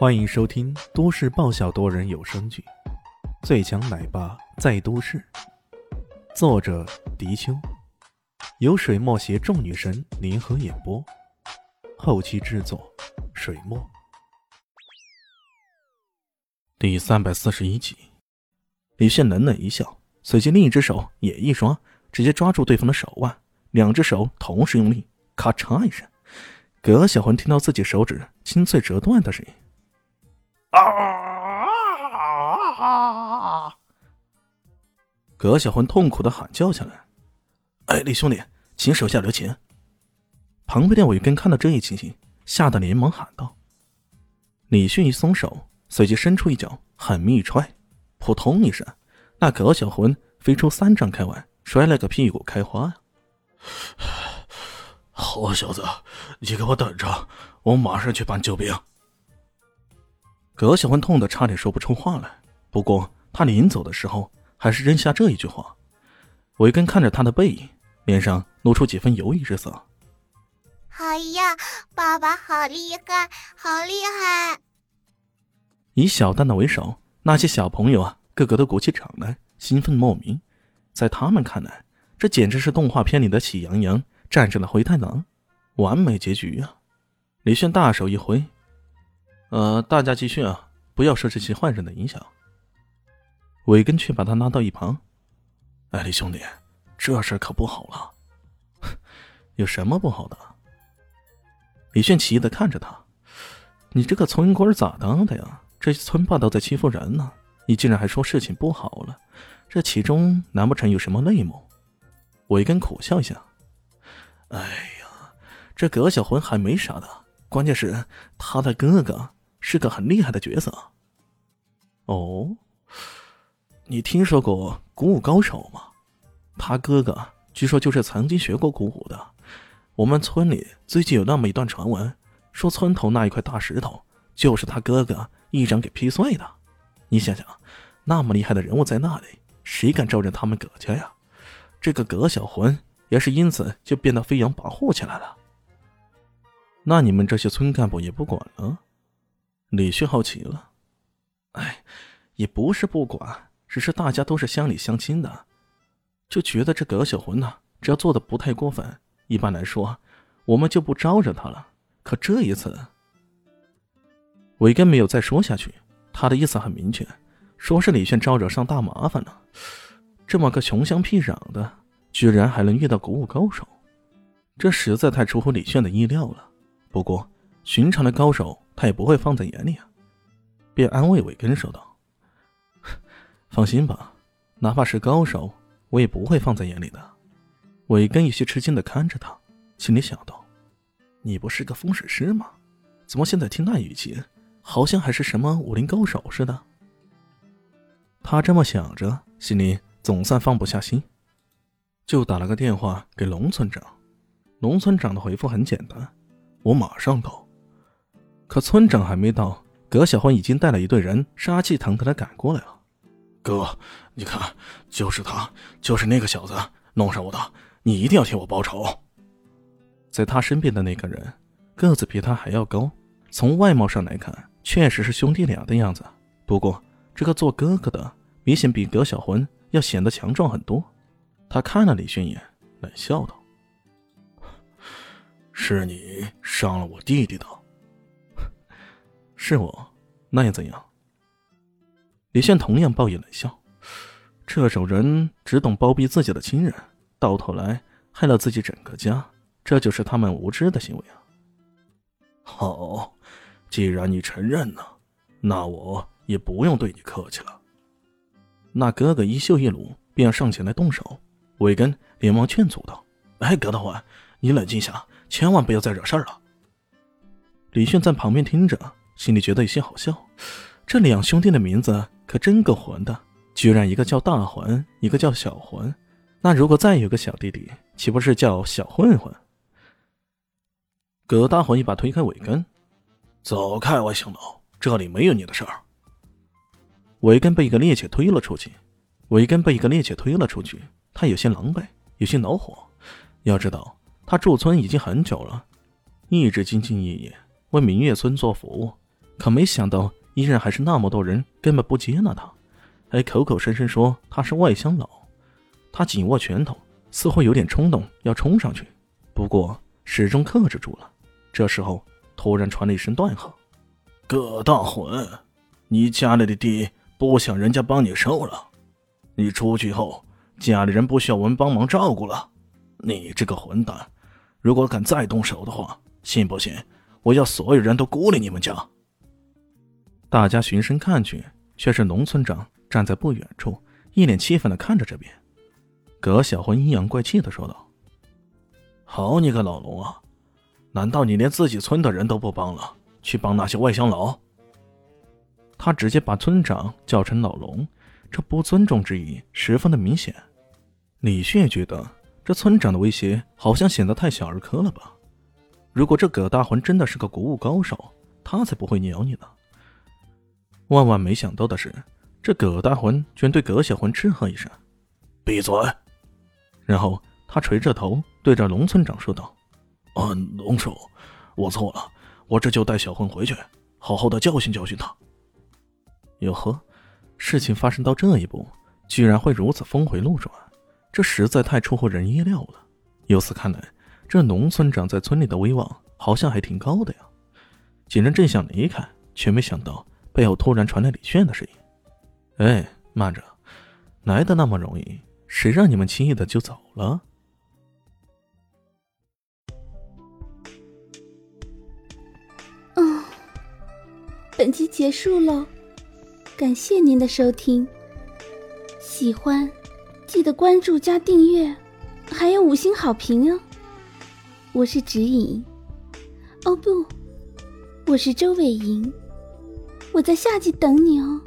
欢迎收听都市爆笑多人有声剧《最强奶爸在都市》，作者：迪秋，由水墨携众女神联合演播，后期制作：水墨。第三百四十一集，李炫冷冷一笑，随即另一只手也一抓，直接抓住对方的手腕，两只手同时用力，咔嚓一声，葛小魂听到自己手指清脆折断的声音。啊！葛小魂痛苦的喊叫起来：“哎，李兄弟，请手下留情！”旁边的韦根看到这一情形，吓得连忙喊道：“李迅一松手，随即伸出一脚，狠命一踹，扑通一声，那葛小魂飞出三丈开外，摔了个屁股开花呀！好小子，你给我等着，我马上去搬救兵。”葛小欢痛得差点说不出话来，不过他临走的时候还是扔下这一句话。维根看着他的背影，脸上露出几分犹豫之色。哎呀，爸爸好厉害，好厉害！以小蛋蛋为首，那些小朋友啊，个个都鼓起掌来，兴奋莫名。在他们看来，这简直是动画片里的喜羊羊战胜了灰太狼，完美结局啊！李炫大手一挥。呃，大家继续啊，不要受这些坏人的影响。韦根却把他拉到一旁。哎，李兄弟，这事可不好了。有什么不好的？李炫奇异的看着他，你这个村官咋当的呀？这些村霸都在欺负人呢，你竟然还说事情不好了？这其中难不成有什么内幕？韦根苦笑一下。哎呀，这葛小魂还没啥的，关键是他的哥哥。是个很厉害的角色。哦，你听说过鼓舞高手吗？他哥哥据说就是曾经学过鼓舞的。我们村里最近有那么一段传闻，说村头那一块大石头就是他哥哥一掌给劈碎的。你想想，那么厉害的人物在那里，谁敢招惹他们葛家呀？这个葛小魂也是因此就变得飞扬跋扈起来了。那你们这些村干部也不管了？李旭好奇了，哎，也不是不管，只是大家都是乡里乡亲的，就觉得这葛小魂呢，只要做的不太过分，一般来说，我们就不招惹他了。可这一次，伟根没有再说下去，他的意思很明确，说是李炫招惹上大麻烦了。这么个穷乡僻壤的，居然还能遇到古武高手，这实在太出乎李炫的意料了。不过，寻常的高手。他也不会放在眼里啊，便安慰韦根说道：“放心吧，哪怕是高手，我也不会放在眼里的。”韦根有些吃惊的看着他，心里想到：“你不是个风水师吗？怎么现在听那语气，好像还是什么武林高手似的？”他这么想着，心里总算放不下心，就打了个电话给龙村长。龙村长的回复很简单：“我马上到。”可村长还没到，葛小欢已经带了一队人，杀气腾腾的赶过来了。哥，你看，就是他，就是那个小子弄上我的，你一定要替我报仇。在他身边的那个人，个子比他还要高，从外貌上来看，确实是兄弟俩的样子。不过，这个做哥哥的明显比葛小欢要显得强壮很多。他看了李迅一眼，冷笑道：“是你伤了我弟弟的。”是我，那又怎样？李炫同样报以冷笑。这种人只懂包庇自己的亲人，到头来害了自己整个家，这就是他们无知的行为啊！好，既然你承认了，那我也不用对你客气了。那哥哥衣袖一撸，便要上前来动手。韦根连忙劝阻道：“哎，葛大环，你冷静下，千万不要再惹事儿了。”李炫在旁边听着。心里觉得有些好笑，这两兄弟的名字可真够混的，居然一个叫大混，一个叫小混。那如果再有个小弟弟，岂不是叫小混混？葛大混一把推开韦根，走开，外乡佬，这里没有你的事儿。韦根被一个趔趄推了出去，韦根被一个趔趄推了出去，他有些狼狈，有些恼火。要知道，他驻村已经很久了，一直兢兢业业为明月村做服务。可没想到，依然还是那么多人根本不接纳他，还口口声声说他是外乡佬。他紧握拳头，似乎有点冲动要冲上去，不过始终克制住了。这时候，突然传来一声断喝：“葛大混，你家里的地不想人家帮你收了？你出去后，家里人不需要我们帮忙照顾了？你这个混蛋，如果敢再动手的话，信不信我要所有人都孤立你们家？”大家循声看去，却是农村长站在不远处，一脸气愤的看着这边。葛小魂阴阳怪气的说道：“好你个老龙啊！难道你连自己村的人都不帮了，去帮那些外乡佬？”他直接把村长叫成老龙，这不尊重之意十分的明显。李炫觉得这村长的威胁好像显得太小儿科了吧？如果这葛大魂真的是个古武高手，他才不会鸟你呢。万万没想到的是，这葛大魂居然对葛小魂斥喝一声：“闭嘴！”然后他垂着头对着龙村长说道：“啊，龙叔，我错了，我这就带小混回去，好好的教训教训他。”哟呵，事情发生到这一步，居然会如此峰回路转，这实在太出乎人意料了。由此看来，这龙村长在村里的威望好像还挺高的呀。几人正想离开，却没想到背后突然传来李炫的声音：“哎，慢着，来的那么容易。”谁让你们轻易的就走了？嗯，本集结束喽，感谢您的收听。喜欢记得关注加订阅，还有五星好评哦。我是指引，哦不，我是周伟莹，我在夏季等你哦。